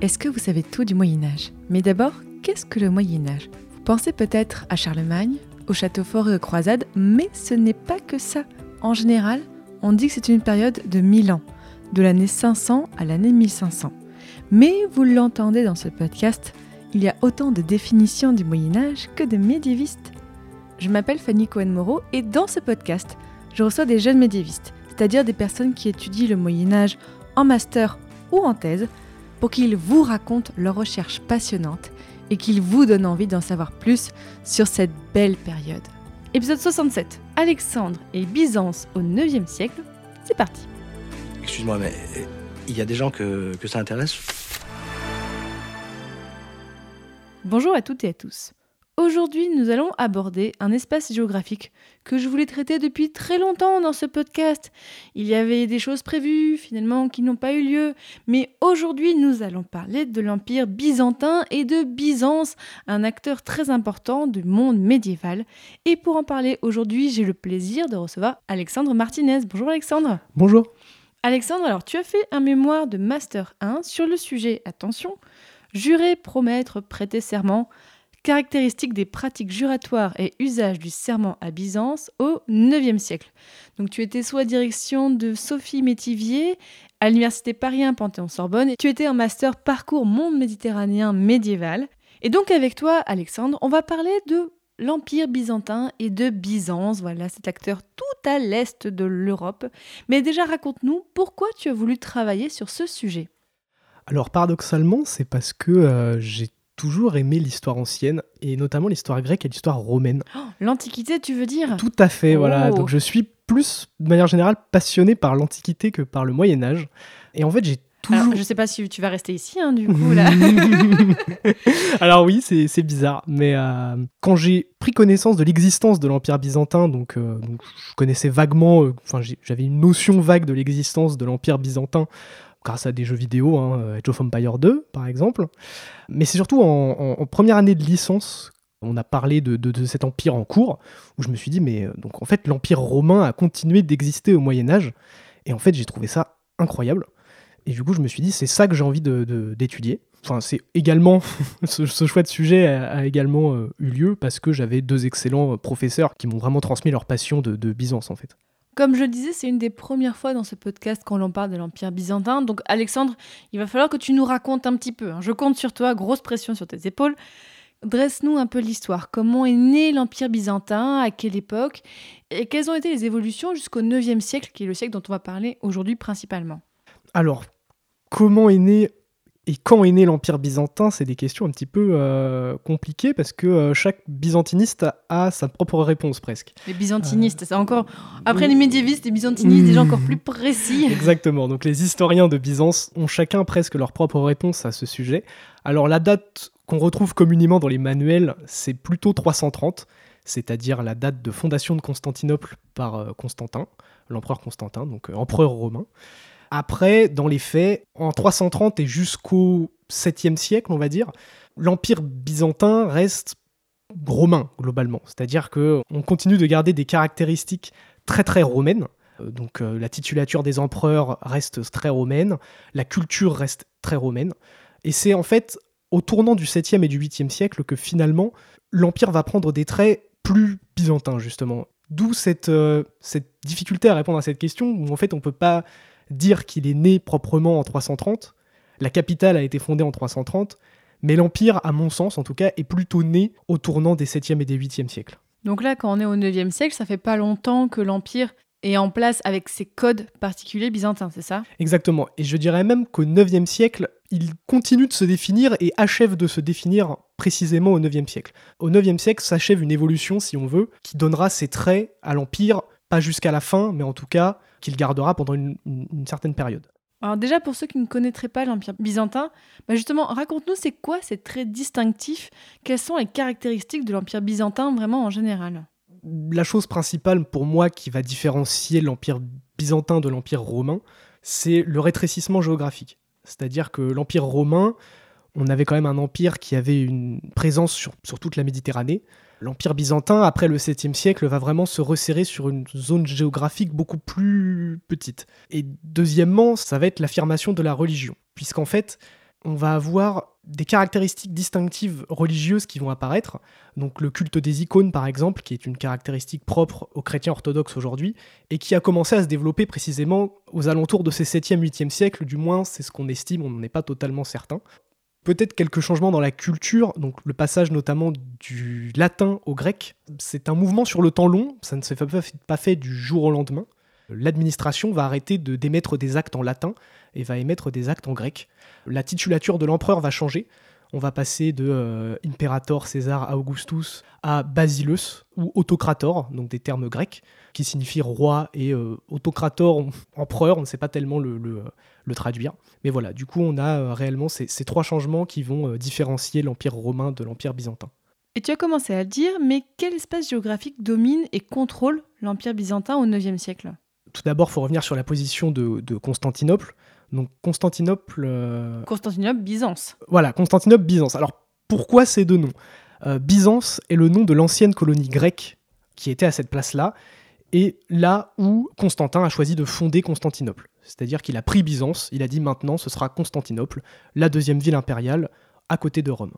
Est-ce que vous savez tout du Moyen Âge Mais d'abord, qu'est-ce que le Moyen Âge Vous pensez peut-être à Charlemagne, au château fort et aux croisades, mais ce n'est pas que ça. En général, on dit que c'est une période de 1000 ans, de l'année 500 à l'année 1500. Mais vous l'entendez dans ce podcast, il y a autant de définitions du Moyen Âge que de médiévistes. Je m'appelle Fanny Cohen-Moreau et dans ce podcast, je reçois des jeunes médiévistes, c'est-à-dire des personnes qui étudient le Moyen Âge en master ou en thèse, pour qu'ils vous racontent leurs recherches passionnantes et qu'ils vous donnent envie d'en savoir plus sur cette belle période. Épisode 67, Alexandre et Byzance au 9e siècle, c'est parti. Excuse-moi, mais euh, il y a des gens que, que ça intéresse? Bonjour à toutes et à tous. Aujourd'hui, nous allons aborder un espace géographique que je voulais traiter depuis très longtemps dans ce podcast. Il y avait des choses prévues, finalement, qui n'ont pas eu lieu. Mais aujourd'hui, nous allons parler de l'Empire byzantin et de Byzance, un acteur très important du monde médiéval. Et pour en parler aujourd'hui, j'ai le plaisir de recevoir Alexandre Martinez. Bonjour Alexandre. Bonjour. Alexandre, alors tu as fait un mémoire de Master 1 sur le sujet, attention, jurer, promettre, prêter serment, caractéristiques des pratiques juratoires et usages du serment à Byzance au IXe siècle. Donc tu étais sous la direction de Sophie Métivier à l'université Paris 1 Panthéon-Sorbonne et tu étais en master parcours monde méditerranéen médiéval. Et donc avec toi Alexandre, on va parler de l'Empire byzantin et de Byzance, voilà cet acteur tout à l'est de l'Europe. Mais déjà raconte-nous pourquoi tu as voulu travailler sur ce sujet. Alors paradoxalement, c'est parce que euh, j'ai toujours aimé l'histoire ancienne, et notamment l'histoire grecque et l'histoire romaine. Oh, L'Antiquité, tu veux dire? Tout à fait, voilà. Oh. Donc je suis plus, de manière générale, passionné par l'Antiquité que par le Moyen Âge. Et en fait, j'ai toujours... Alors, je sais pas si tu vas rester ici, hein, du coup, là. Alors oui, c'est bizarre, mais euh, quand j'ai pris connaissance de l'existence de l'Empire byzantin, donc, euh, donc je connaissais vaguement, euh, enfin j'avais une notion vague de l'existence de l'Empire byzantin grâce à des jeux vidéo, hein, Age of Empire 2 par exemple, mais c'est surtout en, première année de licence on a parlé de, cet empire en cours, où je me suis dit, mais euh, donc en fait, l'empire romain a continué d'exister au Moyen Âge, et en fait, j'ai trouvé ça incroyable. Et du coup, je me suis dit, c'est ça que j'ai envie d'étudier. Enfin, c'est également, ce, choix de sujet a, également euh, eu lieu parce que j'avais deux excellents euh, professeurs qui m'ont vraiment transmis leur passion de, de Byzance, en fait. Comme je le disais, c'est une des premières fois dans ce podcast qu'on l'on parle de l'Empire byzantin. Donc, Alexandre, il va falloir que tu nous racontes un petit peu. hein. Je compte sur toi, grosse pression sur tes épaules. Dresse-nous un peu l'histoire. Comment est né l'Empire byzantin À quelle époque Et quelles ont été les évolutions jusqu'au 9e siècle, qui est le siècle dont on va parler aujourd'hui principalement? Alors, comment est né et quand est né l'Empire byzantin C'est des questions un petit peu euh, compliquées parce que euh, chaque byzantiniste a, a sa propre réponse presque. Les byzantinistes, c'est encore. Après les médiévistes, les byzantinistes, déjà encore plus précis. Exactement. Donc les historiens de Byzance ont chacun presque leur propre réponse à ce sujet. Alors la date qu'on retrouve communément dans les manuels, c'est plutôt 330, c'est-à-dire la date de fondation de Constantinople par euh, Constantin, l'empereur Constantin, donc euh, empereur romain. Après, dans les faits, en 330 et jusqu'au 7e siècle, on va dire, l'empire byzantin reste romain globalement, c'est-à-dire que on continue de garder des caractéristiques très très romaines. Euh, Donc euh, la titulature des empereurs reste très romaine, la culture reste très romaine. Et c'est en fait au tournant du 7e et du 8e siècle que finalement l'Empire va prendre des traits plus byzantins justement. D'où cette, euh, cette difficulté à répondre à cette question où en fait on peut pas dire qu'il est né proprement en 330. La capitale a été fondée en 330, mais l'Empire, à mon sens en tout cas, est plutôt né au tournant des 7e et des 8e siècles. Donc là, quand on est au 9e siècle, ça fait pas longtemps que l'Empire est en place avec ses codes particuliers byzantins, c'est ça? Exactement. Et je dirais même qu'au 9e siècle, il continue de se définir et achève de se définir précisément au 9e siècle. Au 9e siècle s'achève une évolution, si on veut, qui donnera ses traits à l'Empire, pas jusqu'à la fin, mais en tout cas qu'il gardera pendant une, une- une certaine période. Alors déjà, pour ceux qui ne connaîtraient pas l'Empire byzantin, bah justement, raconte-nous, c'est quoi ces traits distinctifs Quelles sont les caractéristiques de l'Empire byzantin vraiment en général? La chose principale pour moi qui va différencier l'Empire byzantin de l'Empire romain, c'est le rétrécissement géographique. C'est-à-dire que l'Empire romain, on avait quand même un empire qui avait une présence sur, sur toute la Méditerranée. L'Empire byzantin, après le 7e siècle, va vraiment se resserrer sur une zone géographique beaucoup plus petite. Et deuxièmement, ça va être l'affirmation de la religion, puisqu'en fait, on va avoir des caractéristiques distinctives religieuses qui vont apparaître. Donc le culte des icônes, par exemple, qui est une caractéristique propre aux chrétiens orthodoxes aujourd'hui, et qui a commencé à se développer précisément aux alentours de ces 7e, 8e siècles, du moins c'est ce qu'on estime, on n'en est pas totalement certain. Peut-être quelques changements dans la culture, donc le passage notamment du latin au grec. C'est un mouvement sur le temps long, ça ne s'est pas fait du jour au lendemain. L'administration va arrêter de d'émettre des actes en latin et va émettre des actes en grec. La titulature de l'empereur va changer. On va passer de euh, Imperator César Augustus à Basilus ou Autocrator, donc des termes grecs qui signifient roi et euh, Autocrator, empereur, on ne sait pas tellement le, le, le, traduire. Mais voilà, du coup on a euh, réellement ces, ces, trois changements qui vont différencier l'Empire romain de l'Empire byzantin. Et tu as commencé à le dire, mais quel espace géographique domine et contrôle l'Empire byzantin au IXe siècle? Tout d'abord, il faut revenir sur la position de, de Constantinople. Donc Constantinople... Euh... Constantinople, Byzance. Voilà, Constantinople, Byzance. Alors pourquoi ces deux noms? Euh, Byzance est le nom de l'ancienne colonie grecque qui était à cette place-là, et là où Constantin a choisi de fonder Constantinople. C'est-à-dire qu'il a pris Byzance, il a dit maintenant ce sera Constantinople, la deuxième ville impériale à côté de Rome.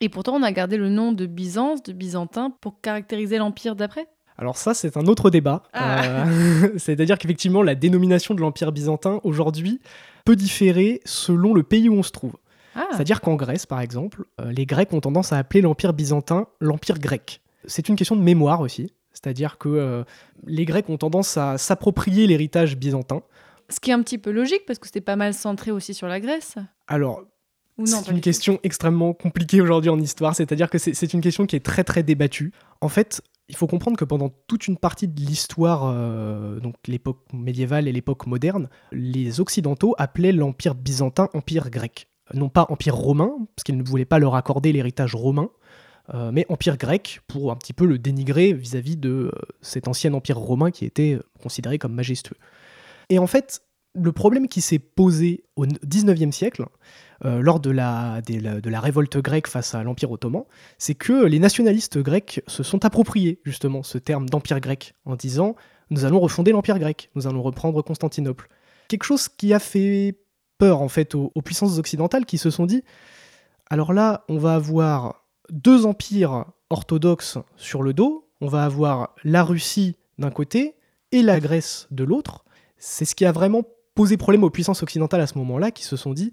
Et pourtant on a gardé le nom de Byzance, de Byzantin, pour caractériser l'empire d'après? Alors ça, c'est un autre débat. Ah. Euh, C'est-à-dire qu'effectivement, la dénomination de l'Empire byzantin, aujourd'hui, peut différer selon le pays où on se trouve. Ah. C'est-à-dire qu'en Grèce, par exemple, euh, les Grecs ont tendance à appeler l'Empire byzantin l'Empire grec. C'est une question de mémoire aussi. C'est-à-dire que euh, les Grecs ont tendance à s'approprier l'héritage byzantin. Ce qui est un petit peu logique, parce que c'était pas mal centré aussi sur la Grèce. Alors, c'est une question extrêmement compliquée aujourd'hui en histoire, c'est-à-dire que c'est une question qui est très très débattue. En fait, il faut comprendre que pendant toute une partie de l'histoire, euh, donc l'époque médiévale et l'époque moderne, les Occidentaux appelaient l'Empire byzantin Empire grec. Non pas Empire romain, parce qu'ils ne voulaient pas leur accorder l'héritage romain, euh, mais Empire grec pour un petit peu le dénigrer vis-à-vis -vis de euh, cet ancien Empire romain qui était considéré comme majestueux. Et en fait, le problème qui s'est posé au XIXe siècle, euh, lors de la, révolte grecque face à l'Empire ottoman, c'est que les nationalistes grecs se sont appropriés justement ce terme d'Empire grec en disant nous allons refonder l'Empire grec, nous allons reprendre Constantinople. Quelque chose qui a fait peur en fait aux, aux puissances occidentales qui se sont dit alors là, on va avoir deux empires orthodoxes sur le dos, on va avoir la Russie d'un côté et la Grèce de l'autre. C'est ce qui a vraiment posé problème aux puissances occidentales à ce moment-là, qui se sont dit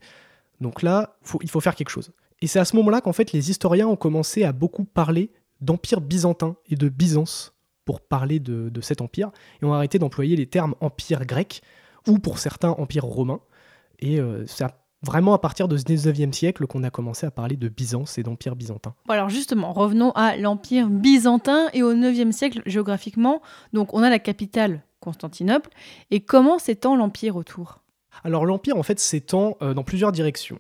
donc là, il faut faire quelque chose. Et c'est à ce moment-là qu'en fait les historiens ont commencé à beaucoup parler d'empire byzantin et de Byzance pour parler de, cet empire, et ont arrêté d'employer les termes empire grec ou pour certains empire romain. Et euh, c'est vraiment à partir de ce 19e siècle qu'on a commencé à parler de Byzance et d'empire byzantin. Alors justement, revenons à l'empire byzantin et au 9e siècle géographiquement. Donc on a la capitale Constantinople, et comment s'étend l'empire autour? Alors l'Empire en fait s'étend euh, dans plusieurs directions.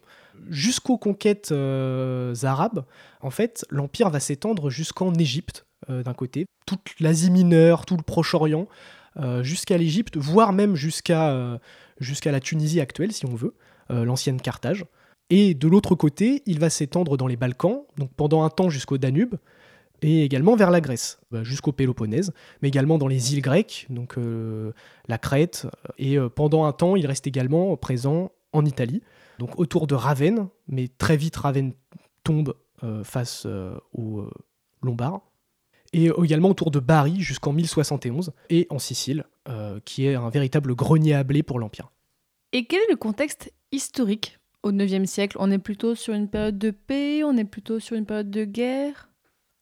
Jusqu'aux conquêtes euh, arabes, en fait, l'Empire va s'étendre jusqu'en Égypte euh, d'un côté, toute l'Asie mineure, tout le Proche-Orient, jusqu'à l'Égypte, voire même jusqu'à jusqu'à la Tunisie actuelle si on veut, l'ancienne Carthage. Et de l'autre côté, il va s'étendre dans les Balkans, donc pendant un temps jusqu'au Danube, et également vers la Grèce, bah, jusqu'au Péloponnèse, mais également dans les îles grecques, donc euh, la Crète, et euh, pendant un temps, il reste également présent en Italie, donc autour de Ravenne, mais très vite Ravenne tombe euh, face aux Lombards, et également autour de Bari jusqu'en 1071, et en Sicile, qui est un véritable grenier à blé pour l'Empire. Et quel est le contexte historique au IXe siècle? On est plutôt sur une période de paix, on est plutôt sur une période de guerre?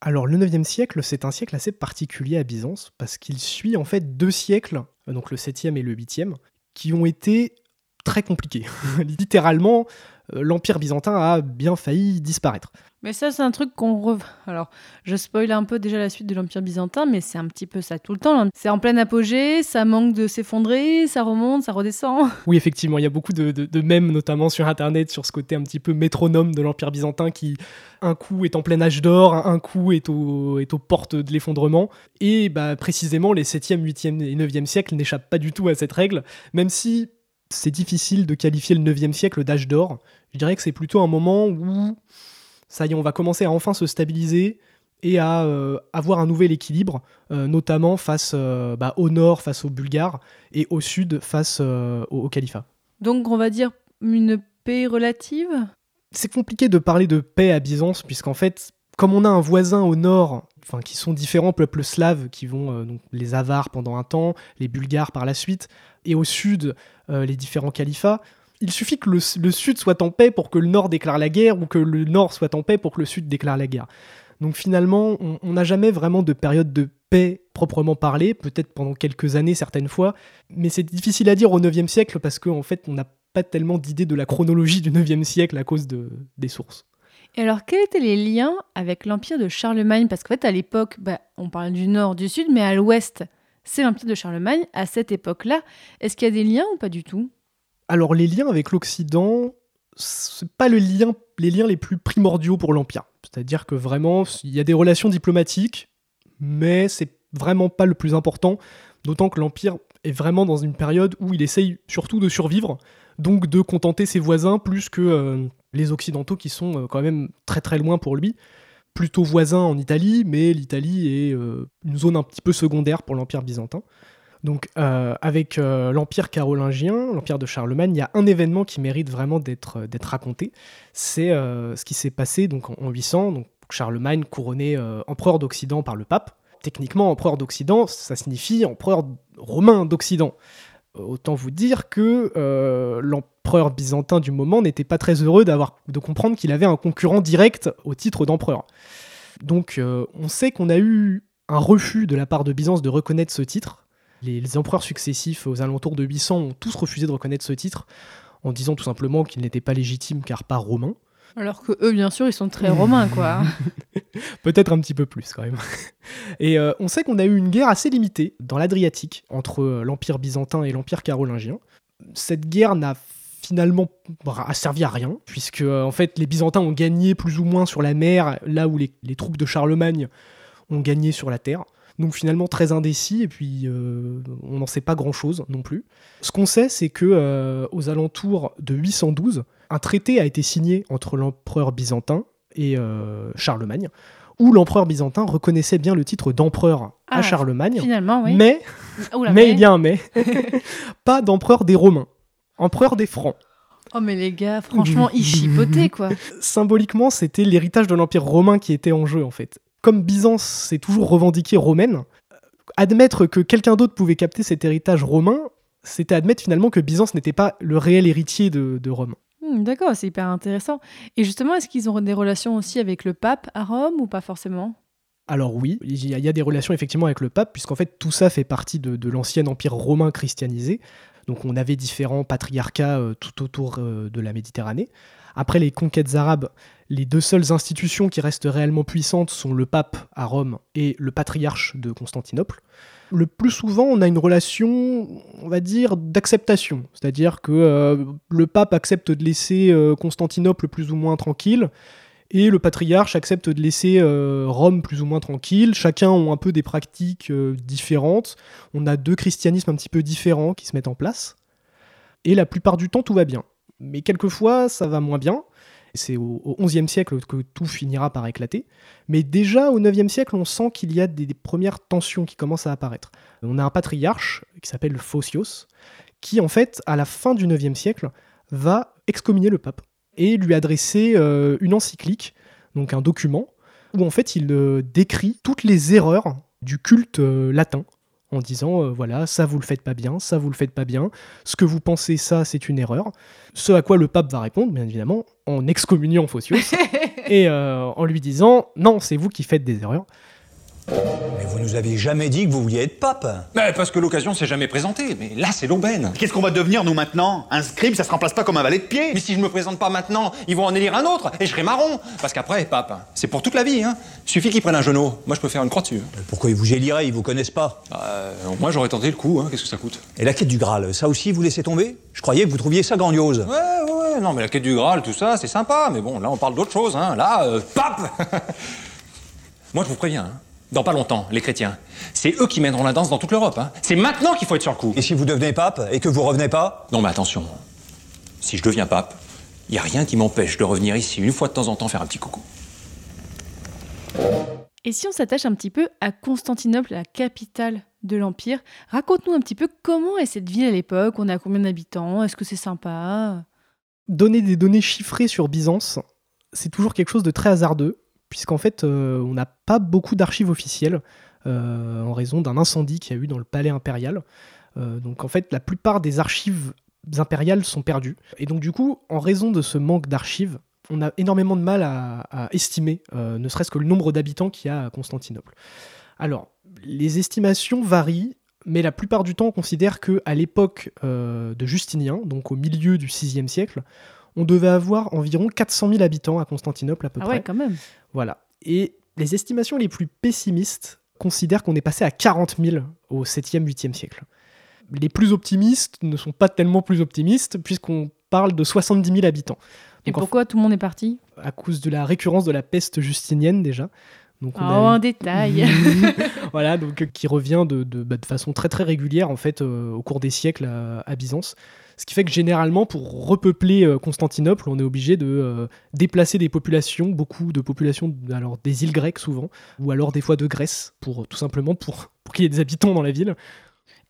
Alors le 9e siècle, c'est un siècle assez particulier à Byzance, parce qu'il suit en fait deux siècles, donc le 7e et le 8e, qui ont été très compliqués. Littéralement, l'Empire byzantin a bien failli disparaître. Mais ça, c'est un truc qu'on re... Alors, je spoil un peu déjà la suite de l'Empire byzantin, mais c'est un petit peu ça tout le temps. C'est en plein apogée, ça manque de s'effondrer, ça remonte, ça redescend. Oui, effectivement, il y a beaucoup de, de, de mèmes, notamment sur Internet, sur ce côté un petit peu métronome de l'Empire byzantin qui, un coup, est en plein âge d'or, un coup, est, au, est aux portes de l'effondrement. Et bah, précisément, les 7e, 8e et 9e siècles n'échappent pas du tout à cette règle, même si c'est difficile de qualifier le 9e siècle d'âge d'or. Je dirais que c'est plutôt un moment où ça y est, on va commencer à enfin se stabiliser et à euh, avoir un nouvel équilibre, euh, notamment face euh, bah, au nord, face aux Bulgares, et au sud, face au, au califat. Donc on va dire une paix relative? C'est compliqué de parler de paix à Byzance, puisqu'en fait, comme on a un voisin au nord, enfin qui sont différents peuples slaves, qui vont donc les Avars pendant un temps, les Bulgares par la suite, et au sud, les différents califats, il suffit que le, sud soit en paix pour que le nord déclare la guerre ou que le nord soit en paix pour que le sud déclare la guerre. Donc finalement, on n'a jamais vraiment de période de paix proprement parlée, peut-être pendant quelques années certaines fois, mais c'est difficile à dire au 9e siècle parce qu'en en fait, on n'a pas tellement d'idée de la chronologie du 9e siècle à cause de, des sources. Et alors, quels étaient les liens avec l'empire de Charlemagne? Parce qu'en fait, à l'époque, bah, on parle du nord, du sud, mais à l'ouest, c'est l'empire de Charlemagne. À cette époque-là, est-ce qu'il y a des liens ou pas du tout? Alors les liens avec l'Occident, c'est pas les liens les plus primordiaux pour l'Empire. C'est-à-dire que vraiment, il y a des relations diplomatiques, mais c'est vraiment pas le plus important, d'autant que l'Empire est vraiment dans une période où il essaye surtout de survivre, donc de contenter ses voisins plus que euh, les Occidentaux qui sont euh, quand même très très loin pour lui. Plutôt voisin en Italie, mais l'Italie est euh, une zone un petit peu secondaire pour l'Empire byzantin. Donc, euh, avec euh, l'Empire carolingien, l'Empire de Charlemagne, il y a un événement qui mérite vraiment d'être raconté. C'est ce qui s'est passé donc, en, en 800. Donc, Charlemagne couronné empereur d'Occident par le pape. Techniquement, empereur d'Occident, ça signifie empereur romain d'Occident. Autant vous dire que euh, l'empereur byzantin du moment n'était pas très heureux de comprendre qu'il avait un concurrent direct au titre d'empereur. Donc, euh, on sait qu'on a eu un refus de la part de Byzance de reconnaître ce titre les, les, empereurs successifs aux alentours de 800 ont tous refusé de reconnaître ce titre en disant tout simplement qu'il n'était pas légitime car pas romain. Alors que eux, bien sûr, ils sont très romains, quoi. Peut-être un petit peu plus, quand même. Et euh, on sait qu'on a eu une guerre assez limitée dans l'Adriatique entre euh, l'Empire byzantin et l'Empire carolingien. Cette guerre n'a finalement servi à rien, puisque euh, en fait les Byzantins ont gagné plus ou moins sur la mer, là où les troupes de Charlemagne ont gagné sur la terre. Donc finalement très indécis et puis euh, on n'en sait pas grand-chose non plus. Ce qu'on sait c'est que euh, aux alentours de 812, un traité a été signé entre l'empereur byzantin et euh, Charlemagne où l'empereur byzantin reconnaissait bien le titre d'empereur Ah, à Charlemagne, Finalement, oui. mais, Oula, mais il y a un mais, pas d'empereur des Romains, empereur des Francs. Oh, mais les gars, franchement, ils chipotaient, quoi. Symboliquement, c'était l'héritage de l'Empire romain qui était en jeu, en fait. Comme Byzance s'est toujours revendiquée romaine, euh, admettre que quelqu'un d'autre pouvait capter cet héritage romain, c'était admettre finalement que Byzance n'était pas le réel héritier de, de Rome. Hmm, D'accord, c'est hyper intéressant. Et justement, est-ce qu'ils ont des relations aussi avec le pape à Rome ou pas forcément? Alors oui, il y, a, il y a des relations effectivement avec le pape, puisqu'en fait tout ça fait partie de, de l'ancien empire romain christianisé. Donc on avait différents patriarcats euh, tout autour euh, de la Méditerranée. Après les conquêtes arabes, les deux seules institutions qui restent réellement puissantes sont le pape à Rome et le patriarche de Constantinople. Le plus souvent, on a une relation, on va dire, d'acceptation. C'est-à-dire que euh, le pape accepte de laisser euh, Constantinople plus ou moins tranquille, et le patriarche accepte de laisser euh, Rome plus ou moins tranquille. Chacun ont un peu des pratiques différentes. On a deux christianismes un petit peu différents qui se mettent en place. Et la plupart du temps, tout va bien. Mais quelquefois, ça va moins bien. C'est au, XIe siècle que tout finira par éclater. Mais déjà au IXe siècle, on sent qu'il y a des, des, premières tensions qui commencent à apparaître. On a un patriarche qui s'appelle Phocios, qui en fait, à la fin du IXe siècle, va excommunier le pape et lui adresser euh, une encyclique, donc un document, où en fait il euh, décrit toutes les erreurs du culte euh, latin en disant euh, voilà, ça vous le faites pas bien, ça vous le faites pas bien, ce que vous pensez ça c'est une erreur. Ce à quoi le pape va répondre, bien évidemment, en excommuniant Phocios et euh, en lui disant non, c'est vous qui faites des erreurs. Mais vous nous aviez jamais dit que vous vouliez être pape. Mais parce que l'occasion s'est jamais présentée. Mais là, c'est l'aubaine. Qu'est-ce qu'on va devenir, nous, maintenant? Un scribe, ça se remplace pas comme un valet de pied Mais si je me présente pas maintenant, ils vont en élire un autre et je serai marron. Parce qu'après, pape, c'est pour toute la vie. Hein. Suffit qu'ils prennent un genou. Moi, je peux faire une croix dessus. hein. Pourquoi ils vous éliraient? Ils vous connaissent pas. Euh, moi, j'aurais tenté le coup. Hein. Qu'est-ce que ça coûte? Et la quête du Graal, ça aussi, vous laissez tomber? Je croyais que vous trouviez ça grandiose. Ouais, ouais, ouais. Non, mais la quête du Graal, tout ça, c'est sympa. Mais bon, là, on parle d'autre chose. Hein. Là, euh, pape Moi, je vous préviens. hein. Dans pas longtemps, les chrétiens, c'est eux qui mèneront la danse dans toute l'Europe. Hein. C'est maintenant qu'il faut être sur le coup. Et si vous devenez pape et que vous revenez pas Non, mais attention. Si je deviens pape, il y a rien qui m'empêche de revenir ici une fois de temps en temps faire un petit coucou. Et si on s'attache un petit peu à Constantinople, la capitale de l'Empire, raconte-nous un petit peu comment est cette ville à l'époque, on a combien d'habitants, est-ce que c'est sympa? Donner des données chiffrées sur Byzance, c'est toujours quelque chose de très hasardeux, puisqu'en fait, euh, on n'a pas beaucoup d'archives officielles euh, en raison d'un incendie qu'il y a eu dans le palais impérial. Euh, donc en fait, la plupart des archives impériales sont perdues. Et donc du coup, en raison de ce manque d'archives, on a énormément de mal à, estimer, ne serait-ce que le nombre d'habitants qu'il y a à Constantinople. Alors, les estimations varient, mais la plupart du temps, on considère que à l'époque de Justinien, donc au milieu du VIe siècle, on devait avoir environ 400 000 habitants à Constantinople à peu Ah près. ouais, quand même. Voilà. Et les estimations les plus pessimistes considèrent qu'on est passé à 40 000 au 7e, 8e siècle. Les plus optimistes ne sont pas tellement plus optimistes, puisqu'on parle de 70 000 habitants. Et en pourquoi tout le monde est parti? À cause de la récurrence de la peste justinienne déjà. Donc Oh, a un détail. voilà, donc euh, qui revient de, de, bah, de façon très très régulière en fait euh, au cours des siècles à, à Byzance. Ce qui fait que généralement pour repeupler euh, Constantinople, on est obligé de euh, déplacer des populations, beaucoup de populations, alors des îles grecques souvent, ou alors des fois de Grèce, pour tout simplement pour, pour qu'il y ait des habitants dans la ville.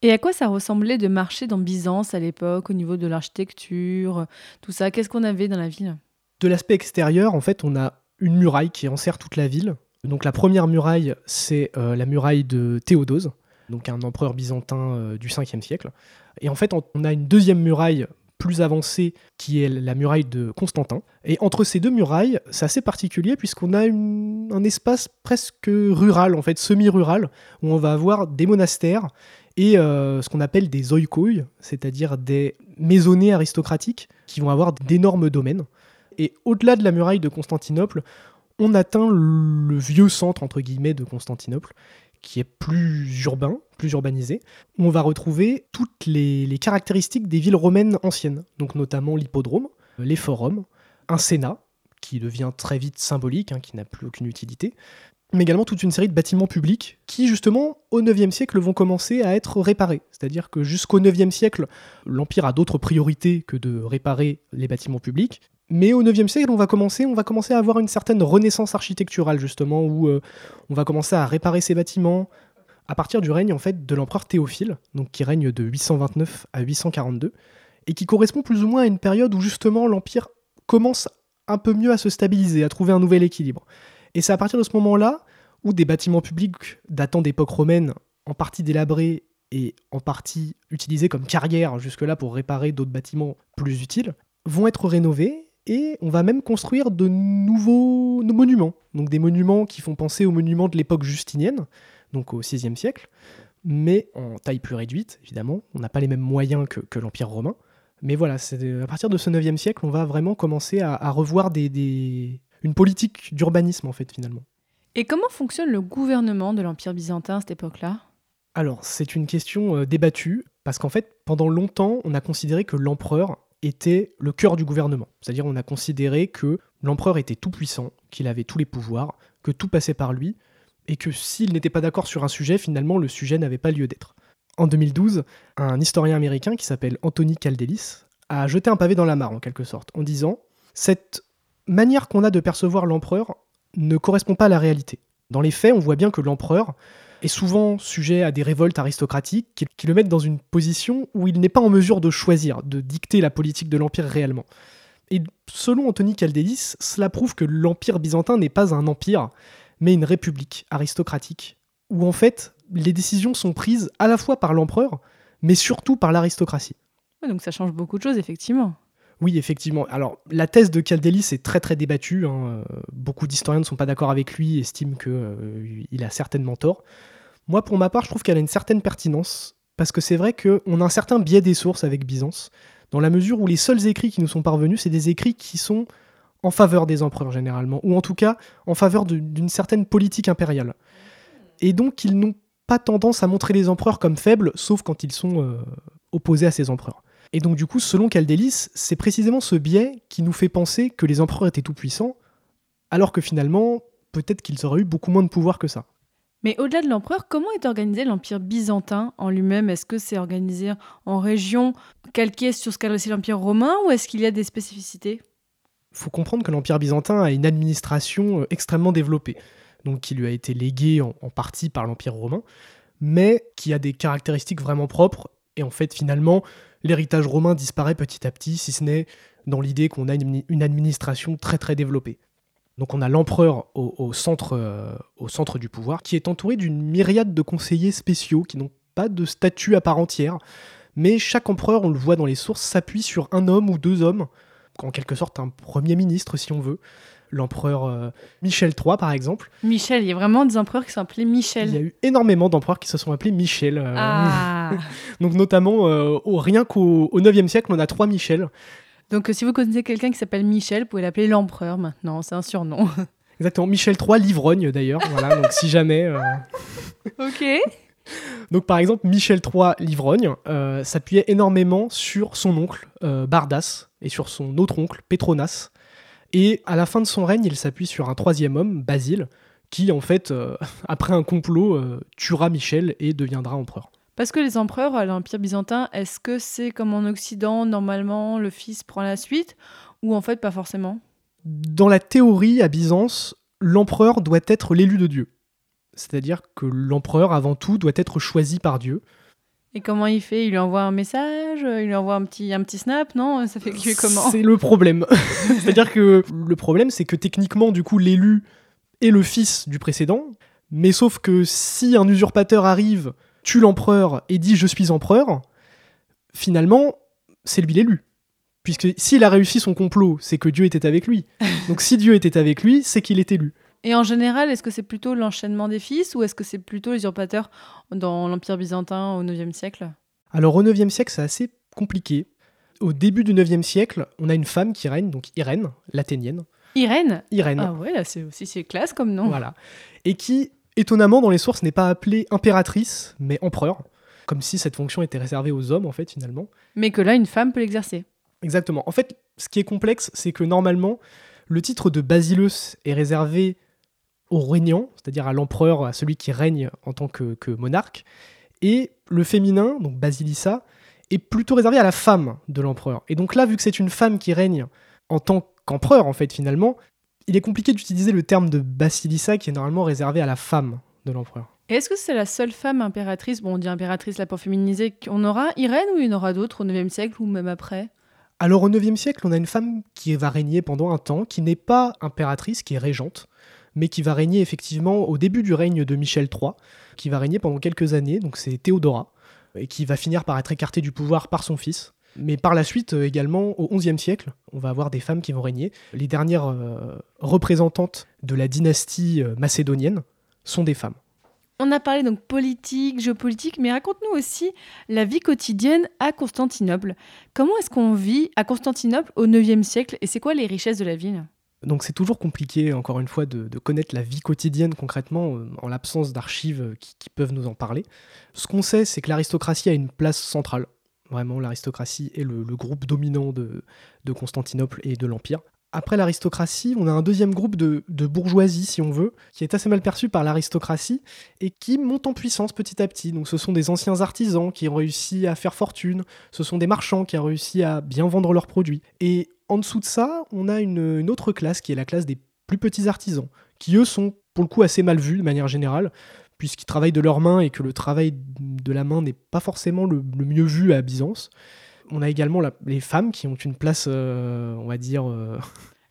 Et à quoi ça ressemblait de marcher dans Byzance à l'époque, au niveau de l'architecture, tout ça? Qu'est-ce qu'on avait dans la ville? De l'aspect extérieur, en fait, on a une muraille qui enserre toute la ville. Donc la première muraille, c'est euh, la muraille de Théodose, donc un empereur byzantin euh, du 5e siècle. Et en fait, on a une deuxième muraille plus avancée qui est la muraille de Constantin. Et entre ces deux murailles, c'est assez particulier puisqu'on a un espace presque rural, en fait semi-rural, où on va avoir des monastères et euh, ce qu'on appelle des oikoi, c'est-à-dire des maisonnées aristocratiques qui vont avoir d'énormes domaines. Et au-delà de la muraille de Constantinople, on atteint le vieux centre, entre guillemets, de Constantinople, qui est plus urbain, plus urbanisé, où on va retrouver toutes les, caractéristiques des villes romaines anciennes, donc notamment l'hippodrome, les forums, un sénat, qui devient très vite symbolique, hein, qui n'a plus aucune utilité, mais également toute une série de bâtiments publics qui, justement, au IXe siècle, vont commencer à être réparés. C'est-à-dire que jusqu'au IXe siècle, l'Empire a d'autres priorités que de réparer les bâtiments publics. Mais au IXe siècle, on va, commencer, on va commencer à avoir une certaine renaissance architecturale, justement, où euh, on va commencer à réparer ces bâtiments à partir du règne en fait, de l'empereur Théophile, donc qui règne de 829 à 842, et qui correspond plus ou moins à une période où justement l'Empire commence un peu mieux à se stabiliser, à trouver un nouvel équilibre. Et c'est à partir de ce moment-là où des bâtiments publics datant d'époque romaine, en partie délabrés et en partie utilisés comme carrières jusque-là pour réparer d'autres bâtiments plus utiles, vont être rénovés et on va même construire de nouveaux monuments. Donc des monuments qui font penser aux monuments de l'époque justinienne, donc au VIe siècle, mais en taille plus réduite, évidemment. On n'a pas les mêmes moyens que, que l'Empire romain. Mais voilà, c'est à partir de ce 9e siècle, on va vraiment commencer à, à revoir des, des- une politique d'urbanisme, en fait, finalement. Et comment fonctionne le gouvernement de l'Empire byzantin à cette époque-là? Alors, c'est une question euh, débattue, parce qu'en fait, pendant longtemps, on a considéré que l'empereur était le cœur du gouvernement. C'est-à-dire, on a considéré que l'empereur était tout puissant, qu'il avait tous les pouvoirs, que tout passait par lui, et que s'il n'était pas d'accord sur un sujet, finalement, le sujet n'avait pas lieu d'être. En 2012, un historien américain qui s'appelle Anthony Caldelis a jeté un pavé dans la mare, en quelque sorte, en disant Cette manière qu'on a de percevoir l'empereur ne correspond pas à la réalité. Dans les faits, on voit bien que l'empereur est souvent sujet à des révoltes aristocratiques qui, le mettent dans une position où il n'est pas en mesure de choisir, de dicter la politique de l'Empire réellement. Et selon Anthony Caldelis, cela prouve que l'Empire byzantin n'est pas un empire, mais une république aristocratique, où en fait les décisions sont prises à la fois par l'empereur, mais surtout par l'aristocratie. Donc ça change beaucoup de choses, effectivement. Oui, effectivement. Alors, la thèse de Caldelis est très très débattue. hein. Euh, Beaucoup d'historiens ne sont pas d'accord avec lui, estiment qu'il a certainement tort. Moi, pour ma part, je trouve qu'elle a une certaine pertinence, parce que c'est vrai qu'on a un certain biais des sources avec Byzance, dans la mesure où les seuls écrits qui nous sont parvenus, c'est des écrits qui sont en faveur des empereurs généralement, ou en tout cas en faveur d'une certaine politique impériale. Et donc ils n'ont pas tendance à montrer les empereurs comme faibles, sauf quand ils sont euh, opposés à ces empereurs. Et donc du coup, selon Caldelis, c'est précisément ce biais qui nous fait penser que les empereurs étaient tout-puissants, alors que finalement, peut-être qu'ils auraient eu beaucoup moins de pouvoir que ça. Mais au-delà de l'empereur, comment est organisé l'Empire byzantin en lui-même? Est-ce que c'est organisé en régions calquées sur ce qu'a laissé l'Empire romain ou est-ce qu'il y a des spécificités? Il faut comprendre que l'Empire byzantin a une administration euh, extrêmement développée, donc qui lui a été léguée en, en partie par l'Empire romain, mais qui a des caractéristiques vraiment propres. Et en fait, finalement, l'héritage romain disparaît petit à petit, si ce n'est dans l'idée qu'on a une administration très très développée. Donc on a l'empereur au, centre, euh, au centre du pouvoir, qui est entouré d'une myriade de conseillers spéciaux qui n'ont pas de statut à part entière. Mais chaque empereur, on le voit dans les sources, s'appuie sur un homme ou deux hommes, en quelque sorte un premier ministre si on veut. L'empereur euh, Michel III, par exemple. Michel, il y a vraiment des empereurs qui sont appelés Michel. Il y a eu énormément d'empereurs qui se sont appelés Michel. Euh. Ah. Donc notamment, au, rien qu'au 9e siècle, on a trois Michel. Donc si vous connaissez quelqu'un qui s'appelle Michel, vous pouvez l'appeler l'empereur maintenant, c'est un surnom. Exactement, Michel III Livrogne d'ailleurs, voilà, donc si jamais... Euh, ok. Donc par exemple, Michel III Livrogne euh, s'appuyait énormément sur son oncle euh, Bardas et sur son autre oncle Petronas. Et à la fin de son règne, il s'appuie sur un troisième homme, Basile, qui en fait, après un complot, tuera Michel et deviendra empereur. Parce que les empereurs à l'Empire byzantin, est-ce que c'est comme en Occident, normalement, le fils prend la suite, ou en fait pas forcément? Dans la théorie, à Byzance, l'empereur doit être l'élu de Dieu. C'est-à-dire que l'empereur, avant tout, doit être choisi par Dieu. Et comment il fait? Il lui envoie un message Il lui envoie un petit, un petit snap Non? Ça fait comment? C'est le problème. C'est-à-dire que le problème, c'est que techniquement, du coup, l'élu est le fils du précédent. Mais sauf que si un usurpateur arrive tue l'empereur et dit je suis empereur, finalement, c'est lui l'élu. Puisque s'il a réussi son complot, c'est que Dieu était avec lui. Donc si Dieu était avec lui, c'est qu'il est élu. Et en général, est-ce que c'est plutôt l'enchaînement des fils ou est-ce que c'est plutôt l'usurpateur dans l'Empire byzantin au IXe siècle? Alors au IXe siècle, c'est assez compliqué. Au début du IXe siècle, on a une femme qui règne, donc Irène, l'athénienne. Irène? Irène. Ah ouais, là c'est aussi c'est classe comme nom. Voilà. Et qui étonnamment, dans les sources, n'est pas appelée impératrice, mais empereur. Comme si cette fonction était réservée aux hommes, en fait, finalement. Mais que là, une femme peut l'exercer. Exactement. En fait, ce qui est complexe, c'est que normalement, le titre de Basileus est réservé au régnant, c'est-à-dire à l'empereur, à celui qui règne en tant que, monarque. Et le féminin, donc Basilissa, est plutôt réservé à la femme de l'empereur. Et donc là, vu que c'est une femme qui règne en tant qu'empereur, en fait, finalement, il est compliqué d'utiliser le terme de Basilissa qui est normalement réservé à la femme de l'empereur. Est-ce que c'est la seule femme impératrice, bon on dit impératrice là pour féminiser, qu'on aura Irène ou il y en aura d'autres au 9e siècle ou même après? Alors au 9e siècle, on a une femme qui va régner pendant un temps, qui n'est pas impératrice, qui est régente, mais qui va régner effectivement au début du règne de Michel III, qui va régner pendant quelques années, donc c'est Théodora, et qui va finir par être écartée du pouvoir par son fils. Mais par la suite, euh, également, au XIe siècle, on va avoir des femmes qui vont régner. Les dernières euh, représentantes de la dynastie euh, macédonienne sont des femmes. On a parlé donc politique, géopolitique, mais raconte-nous aussi la vie quotidienne à Constantinople. Comment est-ce qu'on vit à Constantinople au IXe siècle et c'est quoi les richesses de la ville? Donc c'est toujours compliqué, encore une fois, de, connaître la vie quotidienne concrètement, en l'absence d'archives qui, peuvent nous en parler. Ce qu'on sait, c'est que l'aristocratie a une place centrale Vraiment, l'aristocratie est le, groupe dominant de, Constantinople et de l'Empire. Après l'aristocratie, on a un deuxième groupe de, bourgeoisie, si on veut, qui est assez mal perçu par l'aristocratie et qui monte en puissance petit à petit. Donc ce sont des anciens artisans qui ont réussi à faire fortune, ce sont des marchands qui ont réussi à bien vendre leurs produits. Et en dessous de ça, on a une, autre classe qui est la classe des plus petits artisans, qui eux sont pour le coup assez mal vus de manière générale, puisqu'ils travaillent de leurs mains et que le travail de la main n'est pas forcément le, mieux vu à Byzance. On a également les femmes qui ont une place, euh, on va dire... Euh,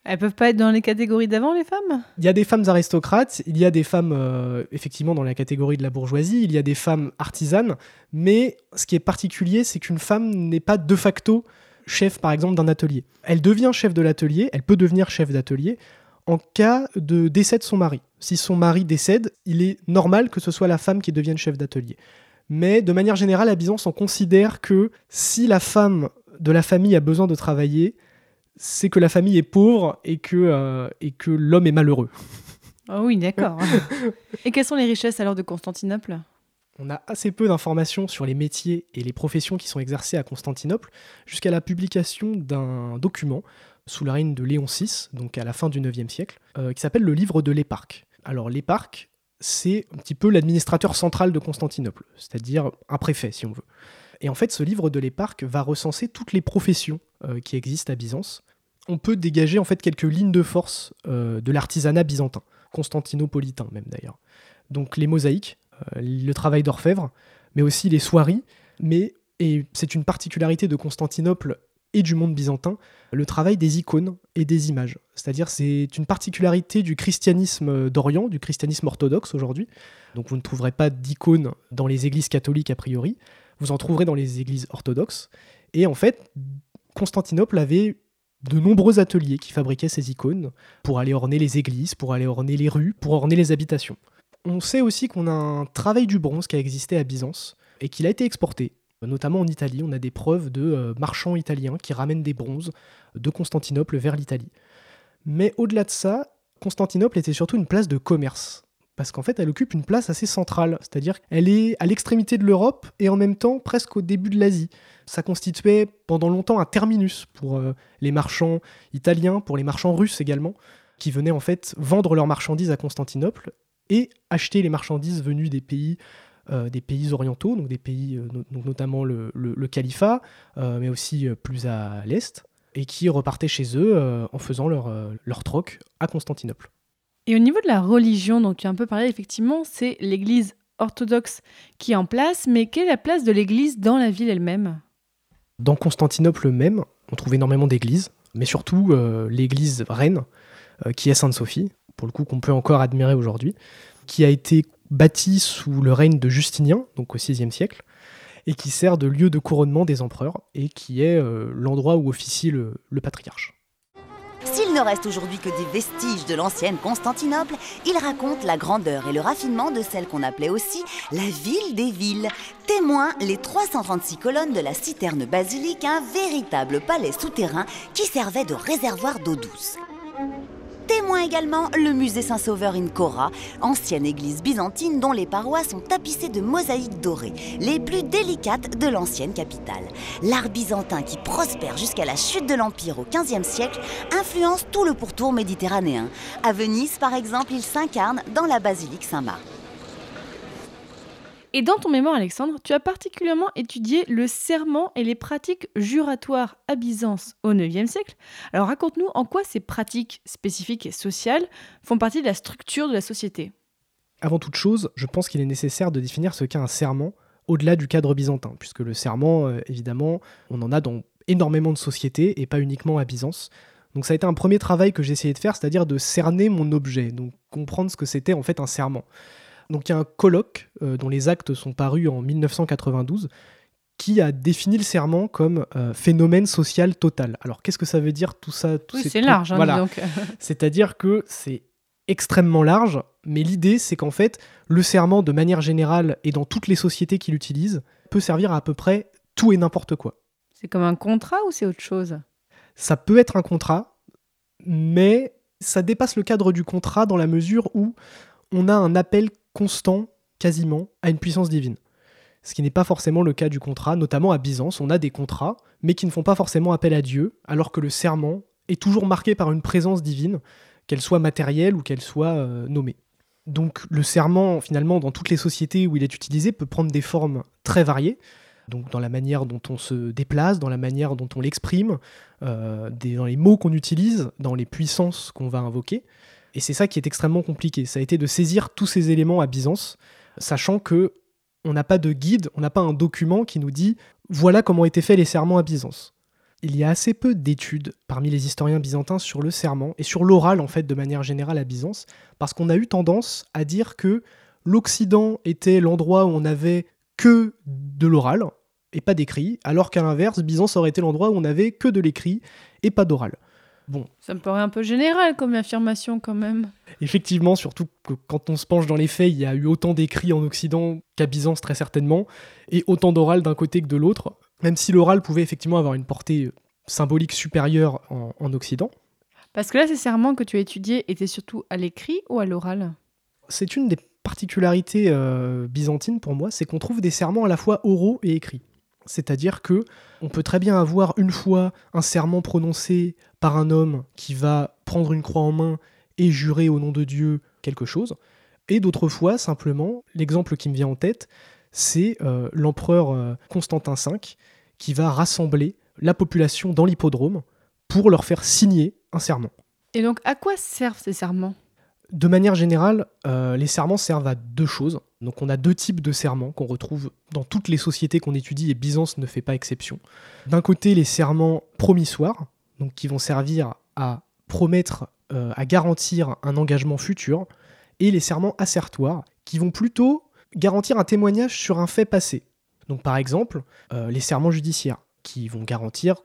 Elles peuvent pas être dans les catégories d'avant, les femmes? Il y a des femmes aristocrates, il y a des femmes euh, effectivement dans la catégorie de la bourgeoisie, il y a des femmes artisanes, mais ce qui est particulier, c'est qu'une femme n'est pas de facto chef, par exemple, d'un atelier. Elle devient chef de l'atelier, elle peut devenir chef d'atelier en cas de décès de son mari. si son mari décède, il est normal que ce soit la femme qui devienne chef d'atelier. Mais de manière générale, à Byzance, on considère que si la femme de la famille a besoin de travailler, c'est que la famille est pauvre et que, euh, et que l'homme est malheureux. Ah oui, d'accord. et quelles sont les richesses alors de Constantinople? On a assez peu d'informations sur les métiers et les professions qui sont exercées à Constantinople jusqu'à la publication d'un document sous la règne de Léon VI, donc à la fin du IXe siècle, euh, qui s'appelle le livre de l'éparque. Alors l'éparque, c'est un petit peu l'administrateur central de Constantinople, c'est-à-dire un préfet si on veut. Et en fait, ce livre de l'éparque va recenser toutes les professions euh, qui existent à Byzance. On peut dégager en fait quelques lignes de force euh, de l'artisanat byzantin, constantinopolitain même d'ailleurs. Donc les mosaïques, le travail d'orfèvre, mais aussi les soieries, mais et c'est une particularité de Constantinople et du monde byzantin, le travail des icônes et des images. C'est-à-dire c'est une particularité du christianisme d'Orient, du christianisme orthodoxe aujourd'hui. Donc vous ne trouverez pas d'icônes dans les églises catholiques a priori, vous en trouverez dans les églises orthodoxes. Et en fait, Constantinople avait de nombreux ateliers qui fabriquaient ces icônes pour aller orner les églises, pour aller orner les rues, pour orner les habitations. On sait aussi qu'on a un travail du bronze qui a existé à Byzance et qu'il a été exporté Notamment en Italie, on a des preuves de euh, marchands italiens qui ramènent des bronzes de Constantinople vers l'Italie. Mais au-delà de ça, Constantinople était surtout une place de commerce. Parce qu'en fait, elle occupe une place assez centrale, c'est-à-dire qu'elle est à l'extrémité de l'Europe et en même temps presque au début de l'Asie. Ça constituait pendant longtemps un terminus pour euh, les marchands italiens, pour les marchands russes également, qui venaient en fait vendre leurs marchandises à Constantinople et acheter les marchandises venues des pays euh, orientaux, euh, notamment le, califat, euh, mais aussi plus à l'est, et qui repartaient chez eux en faisant leur, leur troc à Constantinople. Et au niveau de la religion, dont tu as un peu parlé, effectivement, c'est l'Église orthodoxe qui est en place, mais quelle est la place de l'Église dans la ville elle-même? Dans Constantinople même, on trouve énormément d'églises, mais surtout l'église reine, qui est Sainte-Sophie, pour le coup qu'on peut encore admirer aujourd'hui, qui a été bâti sous le règne de Justinien, donc au VIe siècle, et qui sert de lieu de couronnement des empereurs, et qui est euh, l'endroit où officie le, patriarche. S'il ne reste aujourd'hui que des vestiges de l'ancienne Constantinople, il raconte la grandeur et le raffinement de celle qu'on appelait aussi la ville des villes. Témoin, les 336 colonnes de la citerne basilique, un véritable palais souterrain qui servait de réservoir d'eau douce. Témoin également le musée Saint-Sauveur in Cora, ancienne église byzantine dont les parois sont tapissées de mosaïques dorées, les plus délicates de l'ancienne capitale. L'art byzantin qui prospère jusqu'à la chute de l'Empire au XVe siècle influence tout le pourtour méditerranéen. À Venise, par exemple, il s'incarne dans la basilique Saint-Marc. Et dans ton mémoire, Alexandre, tu as particulièrement étudié le serment et les pratiques juratoires à Byzance au IXe siècle. Alors raconte-nous en quoi ces pratiques spécifiques et sociales font partie de la structure de la société. Avant toute chose, je pense qu'il est nécessaire de définir ce qu'est un serment au-delà du cadre byzantin, puisque le serment, euh, évidemment, on en a dans énormément de sociétés et pas uniquement à Byzance. Donc ça a été un premier travail que j'ai essayé de faire, c'est-à-dire de cerner mon objet, donc comprendre ce que c'était en fait un serment. Donc il y a un colloque euh, dont les actes sont parus en 1992 qui a défini le serment comme euh, phénomène social total. Alors qu'est-ce que ça veut dire tout ça Oui, c'est large. Hein, voilà. C'est-à-dire que c'est extrêmement large, mais l'idée c'est qu'en fait le serment de manière générale et dans toutes les sociétés qui l'utilisent peut servir à à peu près tout et n'importe quoi. C'est comme un contrat ou c'est autre chose? Ça peut être un contrat, mais ça dépasse le cadre du contrat dans la mesure où on a un appel constant, quasiment, à une puissance divine. Ce qui n'est pas forcément le cas du contrat, notamment à Byzance, on a des contrats, mais qui ne font pas forcément appel à Dieu, alors que le serment est toujours marqué par une présence divine, qu'elle soit matérielle ou qu'elle soit euh, nommée. Donc le serment, finalement, dans toutes les sociétés où il est utilisé, peut prendre des formes très variées, donc dans la manière dont on se déplace, dans la manière dont on l'exprime, euh, dans les mots qu'on utilise, dans les puissances qu'on va invoquer. Et c'est ça qui est extrêmement compliqué. Ça a été de saisir tous ces éléments à Byzance, sachant que on n'a pas de guide, on n'a pas un document qui nous dit voilà comment étaient faits les serments à Byzance. Il y a assez peu d'études parmi les historiens byzantins sur le serment et sur l'oral en fait de manière générale à Byzance, parce qu'on a eu tendance à dire que l'Occident était l'endroit où on n'avait que de l'oral et pas d'écrit, alors qu'à l'inverse, Byzance aurait été l'endroit où on n'avait que de l'écrit et pas d'oral. Bon, Ça me paraît un peu général comme affirmation quand même. Effectivement, surtout que quand on se penche dans les faits, il y a eu autant d'écrits en Occident qu'à Byzance très certainement, et autant d'oral d'un côté que de l'autre, même si l'oral pouvait effectivement avoir une portée euh, symbolique supérieure en, en Occident. Parce que là, ces serments que tu as étudiés étaient surtout à l'écrit ou à l'oral? C'est une des particularités euh, byzantines pour moi, c'est qu'on trouve des serments à la fois oraux et écrits. C'est-à-dire que on peut très bien avoir une fois un serment prononcé par un homme qui va prendre une croix en main et jurer au nom de Dieu quelque chose, et d'autres fois simplement, l'exemple qui me vient en tête, c'est euh, l'empereur euh, Constantin V qui va rassembler la population dans l'hippodrome pour leur faire signer un serment. Et donc, à quoi servent ces serments? De manière générale, euh, les serments servent à deux choses. Donc on a deux types de serments qu'on retrouve dans toutes les sociétés qu'on étudie et Byzance ne fait pas exception. D'un côté, les serments promissoires, donc qui vont servir à promettre, euh, à garantir un engagement futur, et les serments assertoires, qui vont plutôt garantir un témoignage sur un fait passé. Donc par exemple, euh, les serments judiciaires, qui vont garantir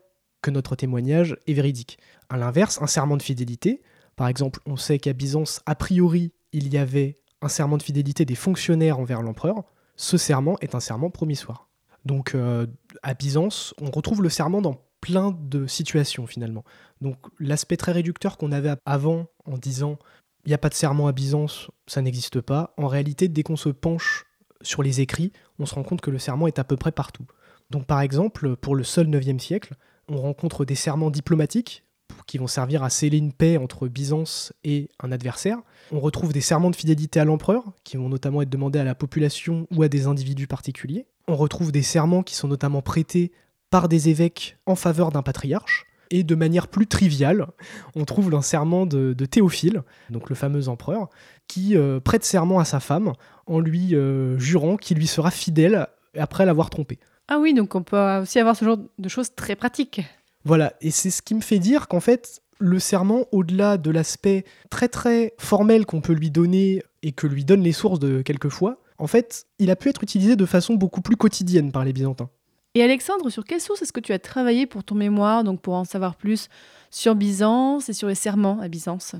que notre témoignage est véridique. À l'inverse, un serment de fidélité, par exemple, on sait qu'à Byzance, a priori, il y avait un serment de fidélité des fonctionnaires envers l'empereur. Ce serment est un serment promissoire. Donc euh, à Byzance, on retrouve le serment dans plein de situations finalement. Donc l'aspect très réducteur qu'on avait avant en disant il n'y a pas de serment à Byzance, ça n'existe pas, en réalité dès qu'on se penche sur les écrits, on se rend compte que le serment est à peu près partout. Donc par exemple, pour le seul 9e siècle, on rencontre des serments diplomatiques qui vont servir à sceller une paix entre Byzance et un adversaire. On retrouve des serments de fidélité à l'empereur, qui vont notamment être demandés à la population ou à des individus particuliers. On retrouve des serments qui sont notamment prêtés par des évêques en faveur d'un patriarche. Et de manière plus triviale, on trouve un serment de, Théophile, donc le fameux empereur, qui euh, prête serment à sa femme en lui euh, jurant qu'il lui sera fidèle après l'avoir trompé. Ah oui, donc on peut aussi avoir ce genre de choses très pratiques. Voilà, et c'est ce qui me fait dire qu'en fait, le serment, au-delà de l'aspect très très formel qu'on peut lui donner et que lui donnent les sources de quelquefois, en fait, il a pu être utilisé de façon beaucoup plus quotidienne par les Byzantins. Et Alexandre, sur quelle source est-ce que tu as travaillé pour ton mémoire, donc pour en savoir plus sur Byzance et sur les serments à Byzance?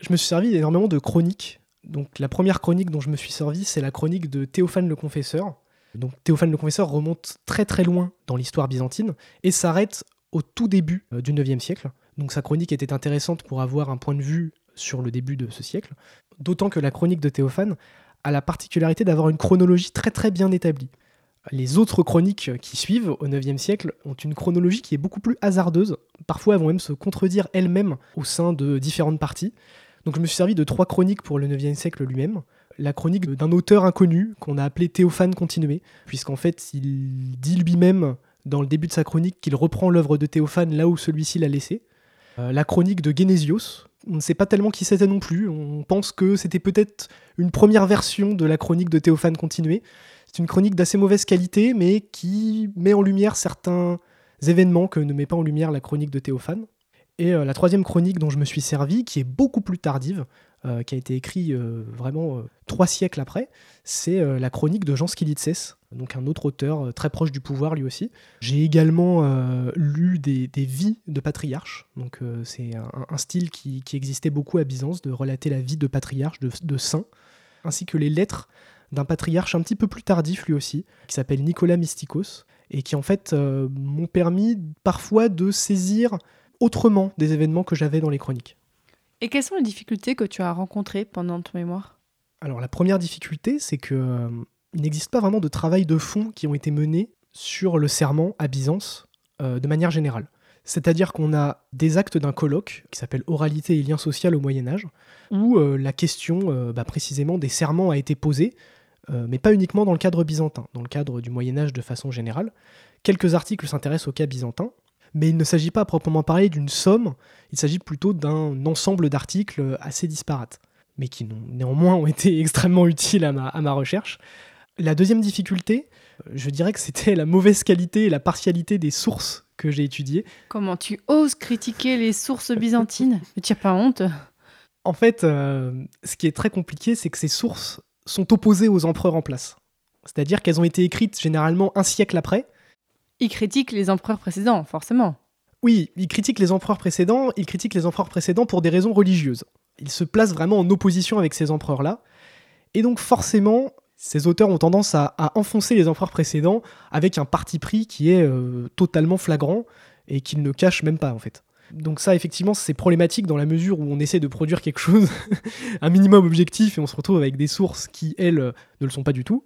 Je me suis servi énormément de chroniques. Donc la première chronique dont je me suis servi, c'est la chronique de Théophane le Confesseur. Donc Théophane le Confesseur remonte très très loin dans l'histoire byzantine et s'arrête au tout début euh, du 9e siècle. Donc sa chronique était intéressante pour avoir un point de vue sur le début de ce siècle. D'autant que la chronique de Théophane a la particularité d'avoir une chronologie très très bien établie. Les autres chroniques qui suivent au 9e siècle ont une chronologie qui est beaucoup plus hasardeuse. Parfois, elles vont même se contredire elles-mêmes au sein de différentes parties. Donc je me suis servi de trois chroniques pour le 9e siècle lui-même. La chronique d'un auteur inconnu qu'on a appelé Théophane Continué, puisqu'en fait il dit lui-même dans le début de sa chronique qu'il reprend l'œuvre de Théophane là où celui-ci l'a laissé. Euh, la chronique de Génésios, on ne sait pas tellement qui c'était non plus, on pense que c'était peut-être une première version de la chronique de Théophane Continué. C'est une chronique d'assez mauvaise qualité, mais qui met en lumière certains événements que ne met pas en lumière la chronique de Théophane. Et euh, la troisième chronique dont je me suis servi, qui est beaucoup plus tardive, euh, qui a été écrite euh, vraiment euh, trois siècles après, c'est la chronique de Jean Skilitses, donc un autre auteur très proche du pouvoir lui aussi. J'ai également lu des, vies de patriarches, donc c'est un, style qui, existait beaucoup à Byzance, de relater la vie de patriarches, de, de saints, ainsi que les lettres d'un patriarche un petit peu plus tardif lui aussi, qui s'appelle Nicolas Mystikos, et qui en fait m'ont permis parfois de saisir autrement des événements que j'avais dans les chroniques. Et quelles sont les difficultés que tu as rencontrées pendant ton mémoire? Alors la première difficulté, c'est que euh, il n'existe pas vraiment de travail de fond qui ont été menés sur le serment à Byzance euh, de manière générale. C'est-à-dire qu'on a des actes d'un colloque qui s'appelle Oralité et lien social au Moyen Âge, où euh, la question euh, bah, précisément des serments a été posée, euh, mais pas uniquement dans le cadre byzantin, dans le cadre du Moyen Âge de façon générale. Quelques articles s'intéressent au cas byzantin, mais il ne s'agit pas à proprement parler d'une somme, il s'agit plutôt d'un ensemble d'articles assez disparates, mais qui néanmoins ont été extrêmement utiles à ma, à ma recherche. La deuxième difficulté, je dirais que c'était la mauvaise qualité et la partialité des sources que j'ai étudiées. Comment tu oses critiquer les sources byzantines? Mais tu n'as pas honte? En fait, euh, ce qui est très compliqué, c'est que ces sources sont opposées aux empereurs en place. C'est-à-dire qu'elles ont été écrites généralement un siècle après. Ils critiquent les empereurs précédents, forcément. Oui, il critique les empereurs précédents, il critique les empereurs précédents pour des raisons religieuses. Il se place vraiment en opposition avec ces empereurs-là. Et donc forcément, ces auteurs ont tendance à, enfoncer les empereurs précédents avec un parti pris qui est euh, totalement flagrant et qu'ils ne cachent même pas en fait. Donc ça, effectivement, c'est problématique dans la mesure où on essaie de produire quelque chose, un minimum objectif, et on se retrouve avec des sources qui, elles, ne le sont pas du tout.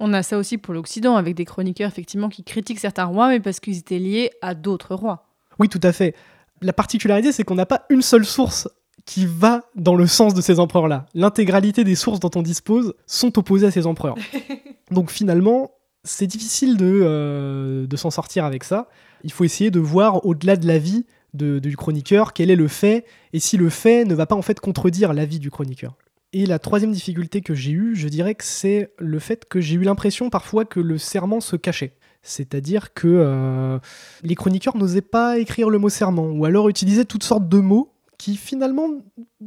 On a ça aussi pour l'Occident, avec des chroniqueurs, effectivement, qui critiquent certains rois, mais parce qu'ils étaient liés à d'autres rois. Oui, tout à fait. La particularité, c'est qu'on n'a pas une seule source qui va dans le sens de ces empereurs-là. L'intégralité des sources dont on dispose sont opposées à ces empereurs. Donc finalement, c'est difficile de, euh, de s'en sortir avec ça. Il faut essayer de voir au-delà de la vie du chroniqueur quel est le fait et si le fait ne va pas en fait contredire l'avis du chroniqueur. Et la troisième difficulté que j'ai eue, je dirais que c'est le fait que j'ai eu l'impression parfois que le serment se cachait. C'est-à-dire que euh, les chroniqueurs n'osaient pas écrire le mot serment, ou alors utilisaient toutes sortes de mots qui finalement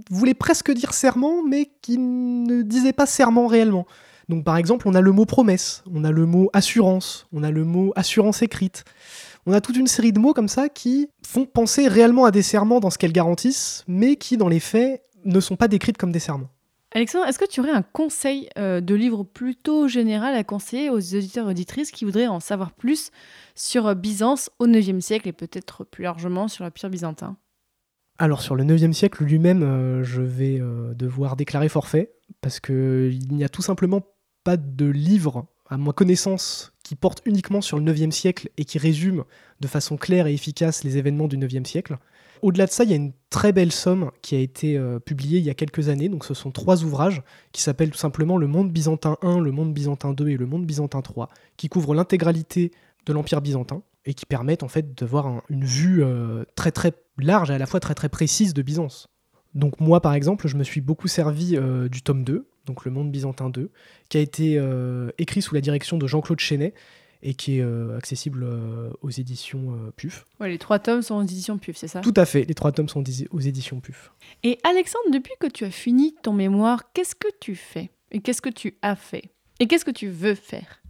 voulaient presque dire serment, mais qui ne disaient pas serment réellement. Donc par exemple, on a le mot promesse, on a le mot assurance, on a le mot assurance écrite. On a toute une série de mots comme ça qui font penser réellement à des serments dans ce qu'elles garantissent, mais qui dans les faits ne sont pas décrites comme des serments. Alexandre, est-ce que tu aurais un conseil euh, de livre plutôt général à conseiller aux auditeurs et auditrices qui voudraient en savoir plus sur euh, Byzance au IXe siècle et peut-être plus largement sur l'Empire byzantin? Alors sur le 9e siècle lui-même, euh, je vais devoir déclarer forfait, parce qu'il n'y a tout simplement pas de livre à ma connaissance, qui porte uniquement sur le 9e siècle et qui résume de façon claire et efficace les événements du 9e siècle. Au-delà de ça, il y a une très belle somme qui a été euh, publiée il y a quelques années. Donc, ce sont trois ouvrages qui s'appellent tout simplement Le Monde byzantin 1, Le Monde byzantin 2 et Le Monde byzantin 3, qui couvrent l'intégralité de l'Empire byzantin et qui permettent en fait d'avoir une vue euh, très très large et à la fois très très précise de Byzance. Donc moi par exemple, je me suis beaucoup servi euh, du tome 2, donc Le Monde byzantin 2, qui a été écrit sous la direction de Jean-Claude Chenet et qui est euh, accessible euh, aux éditions PUF. Ouais, les trois tomes sont aux éditions PUF, c'est ça? Tout à fait, les trois tomes sont aux éditions PUF. Et Alexandre, depuis que tu as fini ton mémoire, qu'est-ce que tu fais? Et qu'est-ce que tu as fait? Et qu'est-ce que tu veux faire?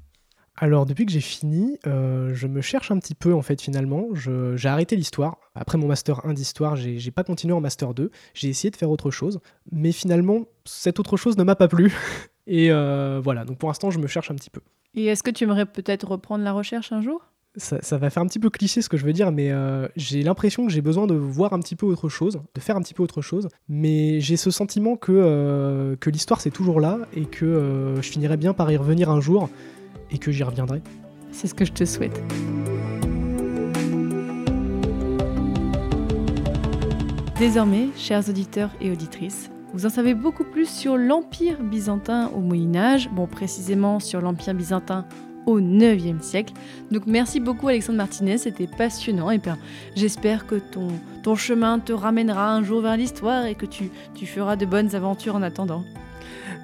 Alors depuis que j'ai fini, euh, je me cherche un petit peu en fait finalement. J'ai arrêté l'histoire. Après mon master 1 d'histoire, j'ai pas continué en master 2. J'ai essayé de faire autre chose. Mais finalement, cette autre chose ne m'a pas plu. Et euh, voilà, donc pour l'instant, je me cherche un petit peu. Et est-ce que tu aimerais peut-être reprendre la recherche un jour? Ça, va faire un petit peu cliché ce que je veux dire, mais euh, j'ai l'impression que j'ai besoin de voir un petit peu autre chose, de faire un petit peu autre chose. Mais j'ai ce sentiment que, que l'histoire c'est toujours là et que je finirai bien par y revenir un jour et que j'y reviendrai. C'est ce que je te souhaite. Désormais, chers auditeurs et auditrices, vous en savez beaucoup plus sur l'Empire byzantin au Moyen Âge, bon précisément sur l'Empire byzantin au 9e siècle. Donc merci beaucoup Alexandre Martinez, c'était passionnant et bien j'espère que ton, ton chemin te ramènera un jour vers l'histoire et que tu, tu feras de bonnes aventures en attendant.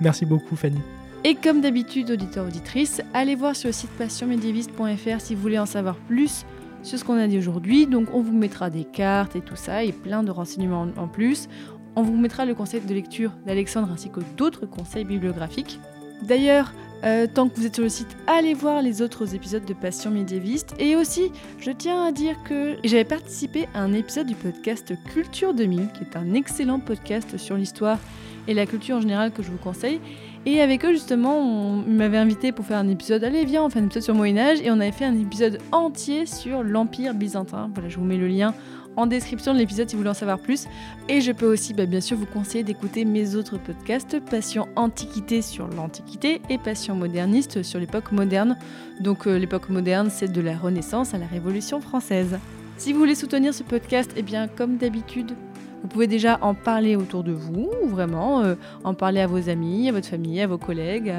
Merci beaucoup Fanny. Et comme d'habitude, auditeurs, auditrices, allez voir sur le site passionmédiéviste.fr si vous voulez en savoir plus sur ce qu'on a dit aujourd'hui. Donc on vous mettra des cartes et tout ça et plein de renseignements en plus. On vous mettra le conseil de lecture d'Alexandre ainsi que d'autres conseils bibliographiques. D'ailleurs, euh, tant que vous êtes sur le site, allez voir les autres épisodes de Passion médiéviste. Et aussi, je tiens à dire que j'avais participé à un épisode du podcast Culture 2000, qui est un excellent podcast sur l'histoire et la culture en général que je vous conseille. Et avec eux, justement, on m'avait invité pour faire un épisode. Allez, viens, on fait un épisode sur Moyen-Âge. Et on avait fait un épisode entier sur l'Empire byzantin. Voilà, je vous mets le lien en description de l'épisode si vous voulez en savoir plus. Et je peux aussi, bah, bien sûr, vous conseiller d'écouter mes autres podcasts Passion Antiquité sur l'Antiquité et Passion Moderniste sur l'époque moderne. Donc, euh, l'époque moderne, c'est de la Renaissance à la Révolution française. Si vous voulez soutenir ce podcast, eh bien, comme d'habitude, vous pouvez déjà en parler autour de vous, vraiment, euh, en parler à vos amis, à votre famille, à vos collègues,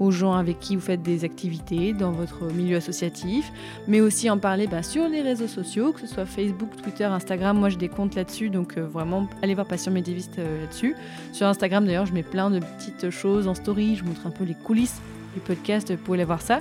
aux, gens avec qui vous faites des activités dans votre milieu associatif, mais aussi en parler bah, sur les réseaux sociaux, que ce soit Facebook, Twitter, Instagram. Moi, j'ai des comptes là-dessus, donc euh, vraiment, allez voir Passion Médiéviste euh, là-dessus. Sur Instagram, d'ailleurs, je mets plein de petites choses en story, je montre un peu les coulisses du podcast, vous pouvez aller voir ça.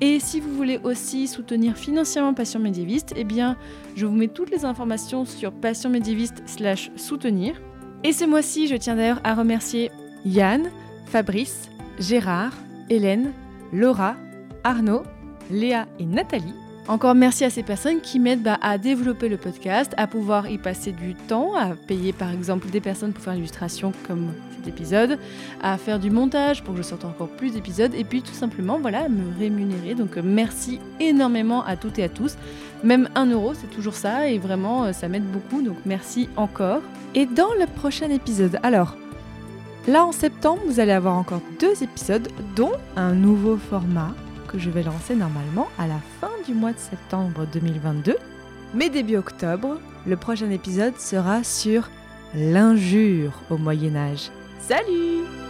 Et si vous voulez aussi soutenir financièrement Passion Médiéviste, eh bien, je vous mets toutes les informations sur Passion Médiéviste slash soutenir. Et ce mois-ci, je tiens d'ailleurs à remercier Yann, Fabrice, Gérard, Hélène, Laura, Arnaud, Léa et Nathalie Encore merci à ces personnes qui m'aident bah, à développer le podcast, à pouvoir y passer du temps, à payer par exemple des personnes pour faire l'illustration comme cet épisode, à faire du montage pour que je sorte encore plus d'épisodes et puis tout simplement voilà, me rémunérer. Donc merci énormément à toutes et à tous. Même un euro, c'est toujours ça et vraiment euh, ça m'aide beaucoup. Donc merci encore. Et dans le prochain épisode, alors là en septembre, vous allez avoir encore deux épisodes, dont un nouveau format je vais lancer normalement à la fin du mois de septembre 2022. Mais début octobre, le prochain épisode sera sur l'injure au Moyen Âge. Salut